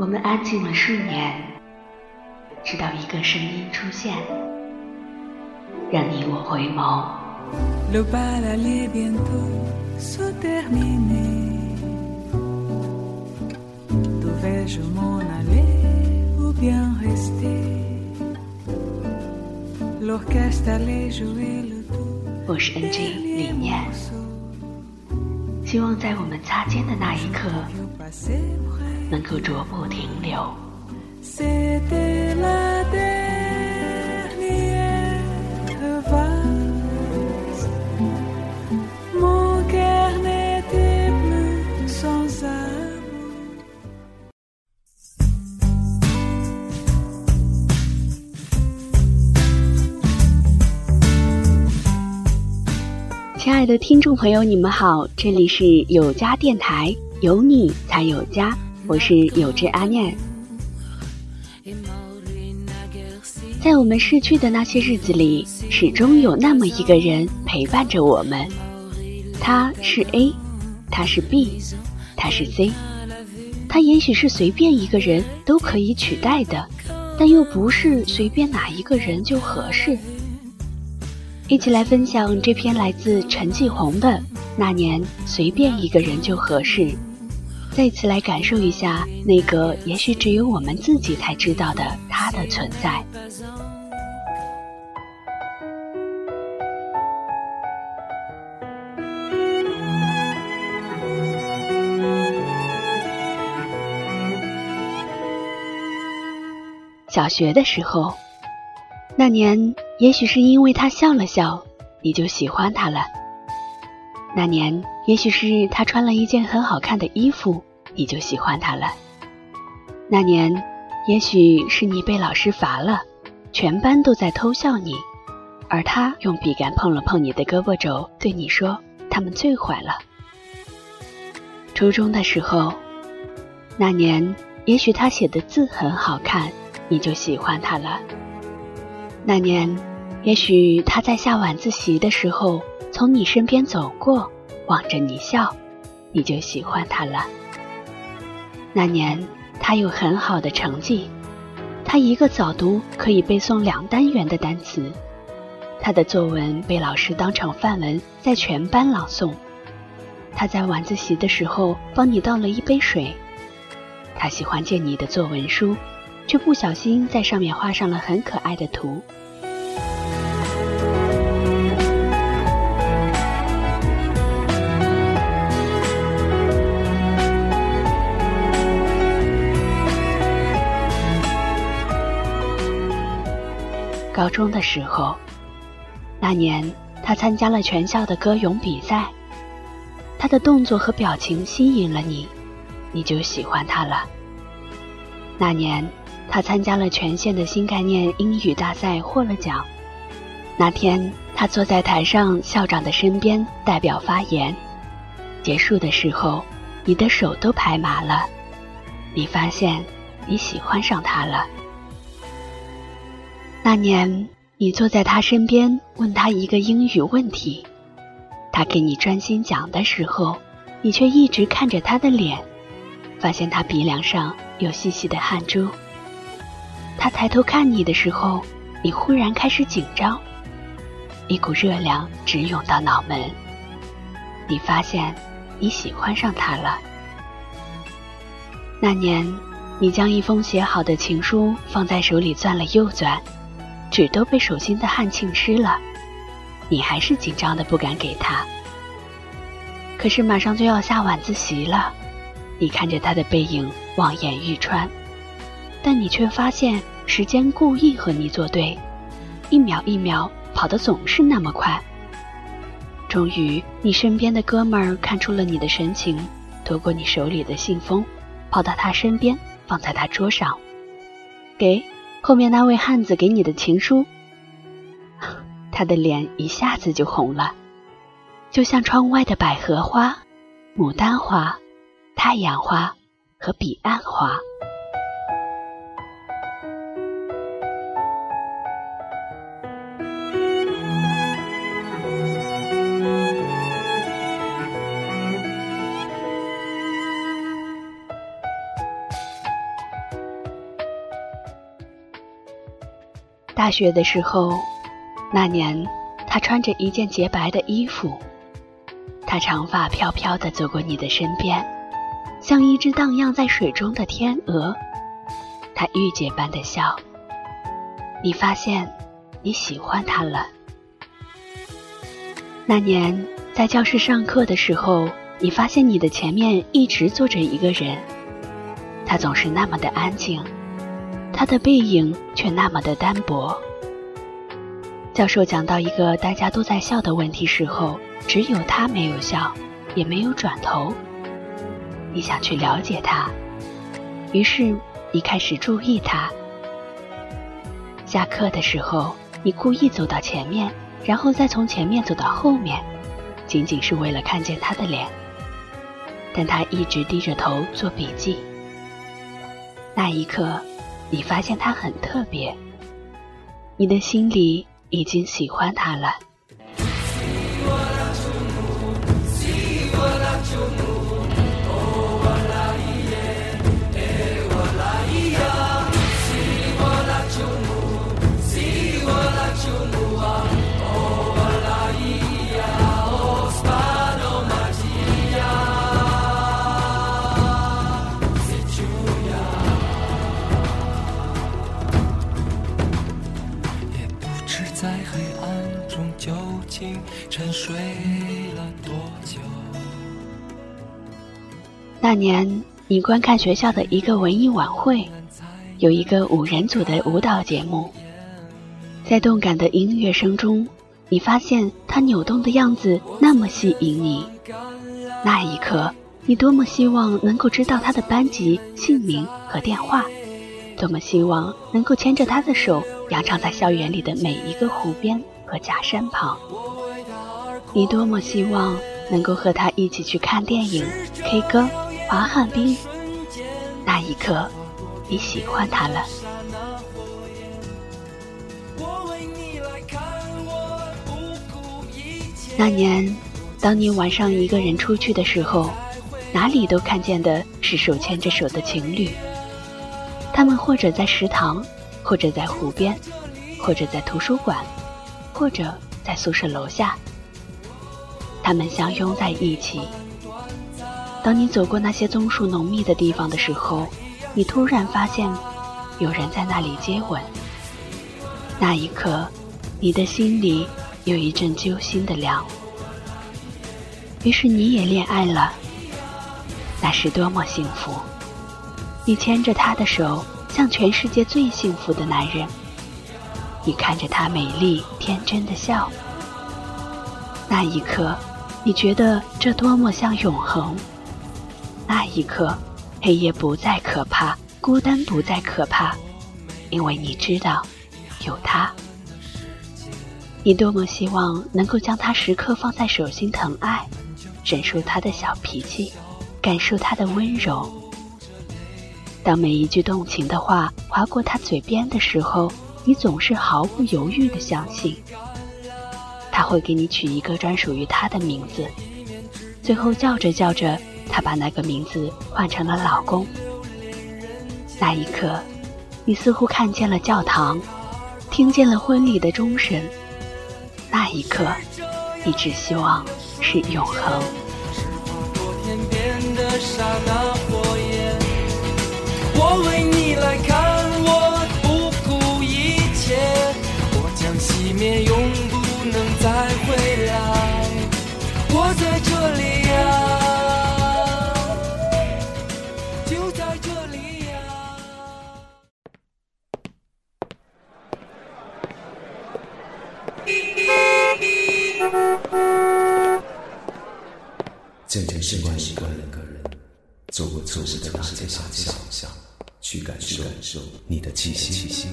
我们安静了数年，直到一个声音出现，让你我回眸。我是 NG 李念，希望在我们擦肩的那一刻，能够逐步停留。亲爱的听众朋友，你们好，这里是有家电台，有你才有家，我是有志阿念。在我们逝去的那些日子里，始终有那么一个人陪伴着我们，他是 A，他是 B，他是 C，他也许是随便一个人都可以取代的，但又不是随便哪一个人就合适。一起来分享这篇来自陈继红的《那年随便一个人就合适》，再次来感受一下那个也许只有我们自己才知道的他的存在。小学的时候，那年。也许是因为他笑了笑，你就喜欢他了。那年，也许是他穿了一件很好看的衣服，你就喜欢他了。那年，也许是你被老师罚了，全班都在偷笑你，而他用笔杆碰了碰你的胳膊肘，对你说：“他们最坏了。”初中的时候，那年，也许他写的字很好看，你就喜欢他了。那年，也许他在下晚自习的时候从你身边走过，望着你笑，你就喜欢他了。那年他有很好的成绩，他一个早读可以背诵两单元的单词，他的作文被老师当成范文在全班朗诵。他在晚自习的时候帮你倒了一杯水，他喜欢借你的作文书，却不小心在上面画上了很可爱的图。高中的时候，那年他参加了全校的歌咏比赛，他的动作和表情吸引了你，你就喜欢他了。那年他参加了全县的新概念英语大赛，获了奖。那天他坐在台上校长的身边代表发言，结束的时候，你的手都拍麻了，你发现你喜欢上他了。那年，你坐在他身边，问他一个英语问题，他给你专心讲的时候，你却一直看着他的脸，发现他鼻梁上有细细的汗珠。他抬头看你的时候，你忽然开始紧张，一股热量直涌到脑门。你发现你喜欢上他了。那年，你将一封写好的情书放在手里攥了又攥。纸都被手心的汗浸湿了，你还是紧张的不敢给他。可是马上就要下晚自习了，你看着他的背影望眼欲穿，但你却发现时间故意和你作对，一秒一秒跑得总是那么快。终于，你身边的哥们儿看出了你的神情，夺过你手里的信封，跑到他身边，放在他桌上，给。后面那位汉子给你的情书，他的脸一下子就红了，就像窗外的百合花、牡丹花、太阳花和彼岸花。大学的时候，那年他穿着一件洁白的衣服，他长发飘飘地走过你的身边，像一只荡漾在水中的天鹅。他御姐般的笑，你发现你喜欢他了。那年在教室上课的时候，你发现你的前面一直坐着一个人，他总是那么的安静，他的背影却那么的单薄。教授讲到一个大家都在笑的问题时候，只有他没有笑，也没有转头。你想去了解他，于是你开始注意他。下课的时候，你故意走到前面。然后再从前面走到后面，仅仅是为了看见他的脸。但他一直低着头做笔记。那一刻，你发现他很特别，你的心里已经喜欢他了。那年，你观看学校的一个文艺晚会，有一个五人组的舞蹈节目。在动感的音乐声中，你发现他扭动的样子那么吸引你。那一刻，你多么希望能够知道他的班级、姓名和电话，多么希望能够牵着他的手，扬长在校园里的每一个湖边和假山旁。你多么希望能够和他一起去看电影、K 歌、滑旱冰。那一刻，你喜欢他了。那年，当你晚上一个人出去的时候，哪里都看见的是手牵着手的情侣。他们或者在食堂，或者在湖边，或者在图书馆，或者在宿舍楼下。他们相拥在一起。当你走过那些棕树浓密的地方的时候，你突然发现有人在那里接吻。那一刻，你的心里有一阵揪心的凉。于是你也恋爱了。那是多么幸福！你牵着他的手，像全世界最幸福的男人。你看着他美丽天真的笑。那一刻。你觉得这多么像永恒？那一刻，黑夜不再可怕，孤单不再可怕，因为你知道，有他。你多么希望能够将他时刻放在手心疼爱，忍受他的小脾气，感受他的温柔。当每一句动情的话划过他嘴边的时候，你总是毫不犹豫地相信。他会给你取一个专属于他的名字，最后叫着叫着，他把那个名字换成了老公。那一刻，你似乎看见了教堂，听见了婚礼的钟声。那一刻，你只希望是永恒。我为你来你的气息。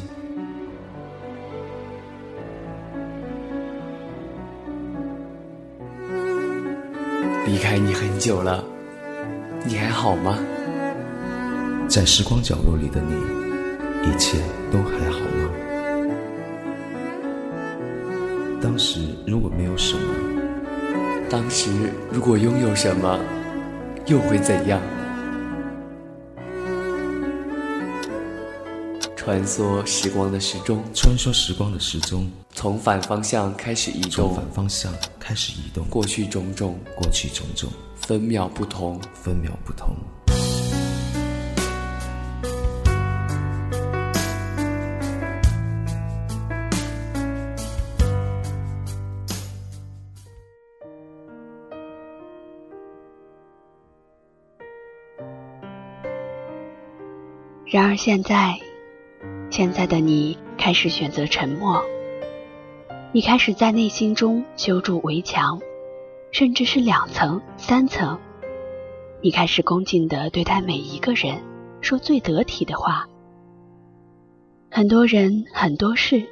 离开你很久了，你还好吗？在时光角落里的你，一切都还好吗？当时如果没有什么，当时如果拥有什么，又会怎样？穿梭时光的时钟，穿梭时光的时钟，从反方向开始移动，从反方向开始移动，过去种种，过去种种，分秒不同，分秒不同。然而现在，现在的你开始选择沉默。你开始在内心中修筑围墙，甚至是两层、三层。你开始恭敬地对待每一个人，说最得体的话。很多人、很多事，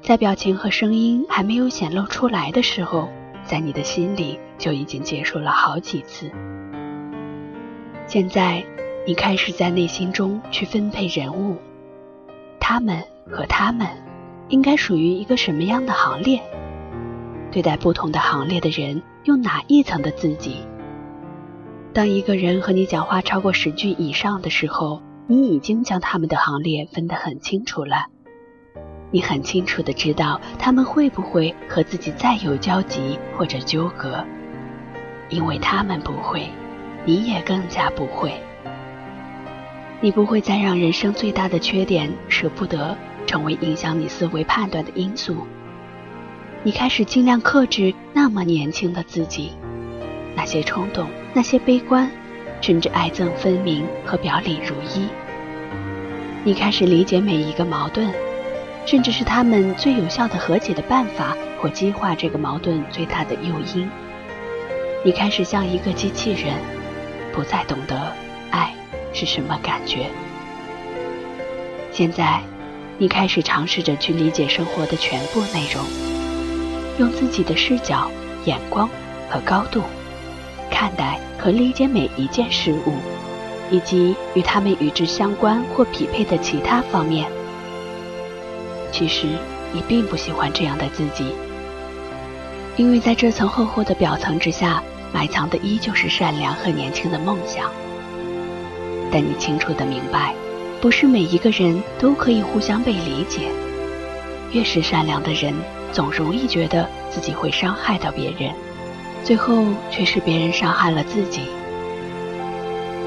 在表情和声音还没有显露出来的时候，在你的心里就已经结束了好几次。现在。你开始在内心中去分配人物，他们和他们应该属于一个什么样的行列？对待不同的行列的人，用哪一层的自己？当一个人和你讲话超过十句以上的时候，你已经将他们的行列分得很清楚了。你很清楚的知道他们会不会和自己再有交集或者纠葛，因为他们不会，你也更加不会。你不会再让人生最大的缺点舍不得成为影响你思维判断的因素。你开始尽量克制那么年轻的自己，那些冲动，那些悲观，甚至爱憎分明和表里如一。你开始理解每一个矛盾，甚至是他们最有效的和解的办法或激化这个矛盾最大的诱因。你开始像一个机器人，不再懂得。是什么感觉？现在，你开始尝试着去理解生活的全部内容，用自己的视角、眼光和高度看待和理解每一件事物，以及与他们与之相关或匹配的其他方面。其实，你并不喜欢这样的自己，因为在这层厚厚的表层之下，埋藏的依旧是善良和年轻的梦想。但你清楚的明白，不是每一个人都可以互相被理解。越是善良的人，总容易觉得自己会伤害到别人，最后却是别人伤害了自己。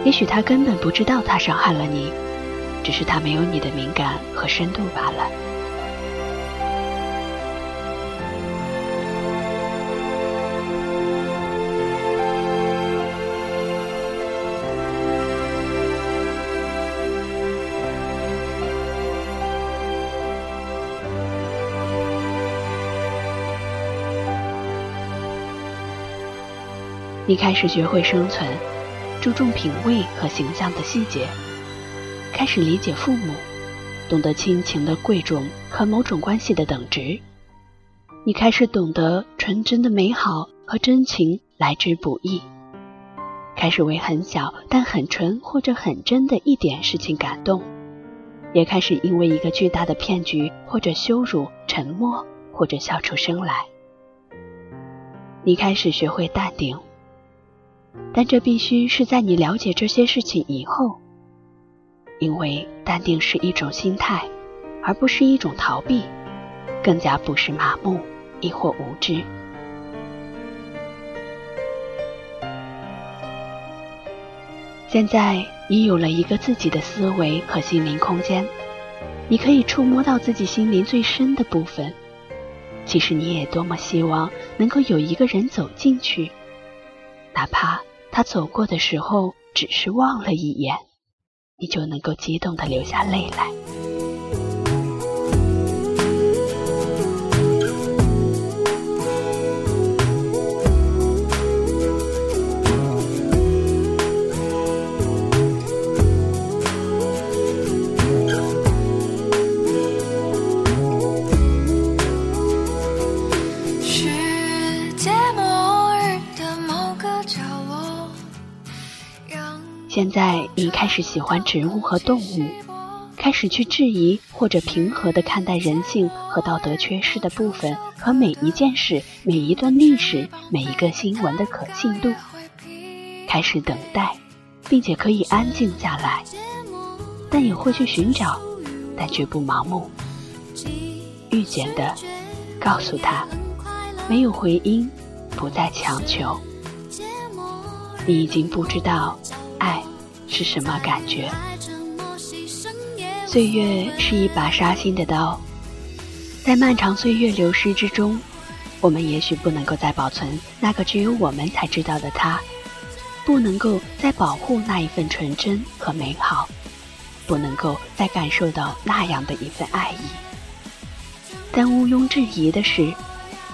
也许他根本不知道他伤害了你，只是他没有你的敏感和深度罢了。你开始学会生存，注重品味和形象的细节，开始理解父母，懂得亲情的贵重和某种关系的等值。你开始懂得纯真的美好和真情来之不易，开始为很小但很纯或者很真的一点事情感动，也开始因为一个巨大的骗局或者羞辱沉默或者笑出声来。你开始学会淡定。但这必须是在你了解这些事情以后，因为淡定是一种心态，而不是一种逃避，更加不是麻木亦或无知。现在你有了一个自己的思维和心灵空间，你可以触摸到自己心灵最深的部分。其实你也多么希望能够有一个人走进去，哪怕。他走过的时候，只是望了一眼，你就能够激动的流下泪来。现在你开始喜欢植物和动物，开始去质疑或者平和地看待人性和道德缺失的部分和每一件事、每一段历史、每一个新闻的可信度，开始等待，并且可以安静下来，但也会去寻找但绝不盲目。遇见的，告诉他，没有回音，不再强求。你已经不知道是什么感觉。岁月是一把杀心的刀，在漫长岁月流失之中，我们也许不能够再保存那个只有我们才知道的他，不能够再保护那一份纯真和美好，不能够再感受到那样的一份爱意。但毋庸置疑的是，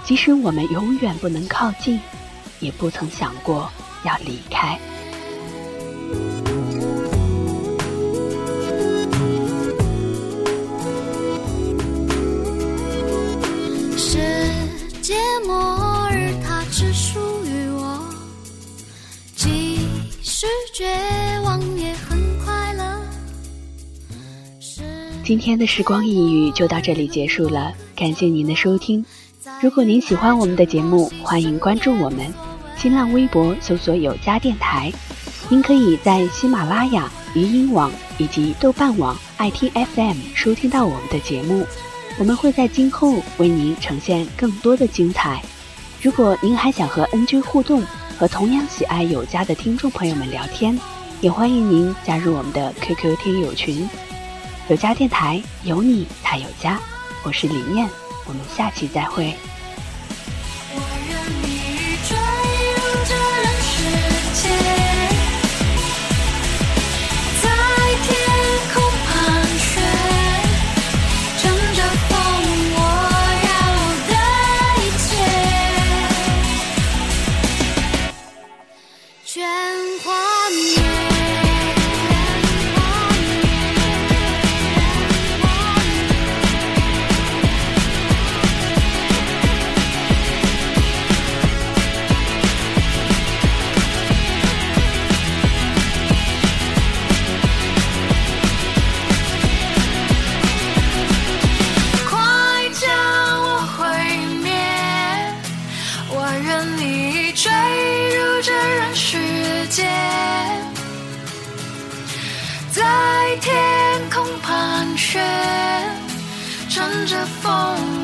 即使我们永远不能靠近，也不曾想过要离开。今天的时光一语就到这里结束了，感谢您的收听。如果您喜欢我们的节目，欢迎关注我们，新浪微博搜索“有家电台”。您可以在喜马拉雅、鱼音网以及豆瓣网、爱听 FM 收听到我们的节目。我们会在今后为您呈现更多的精彩。如果您还想和 NG 互动，和同样喜爱有家的听众朋友们聊天，也欢迎您加入我们的 QQ 听友群。有家电台，有你才有家。我是李念，我们下期再会。跟着风。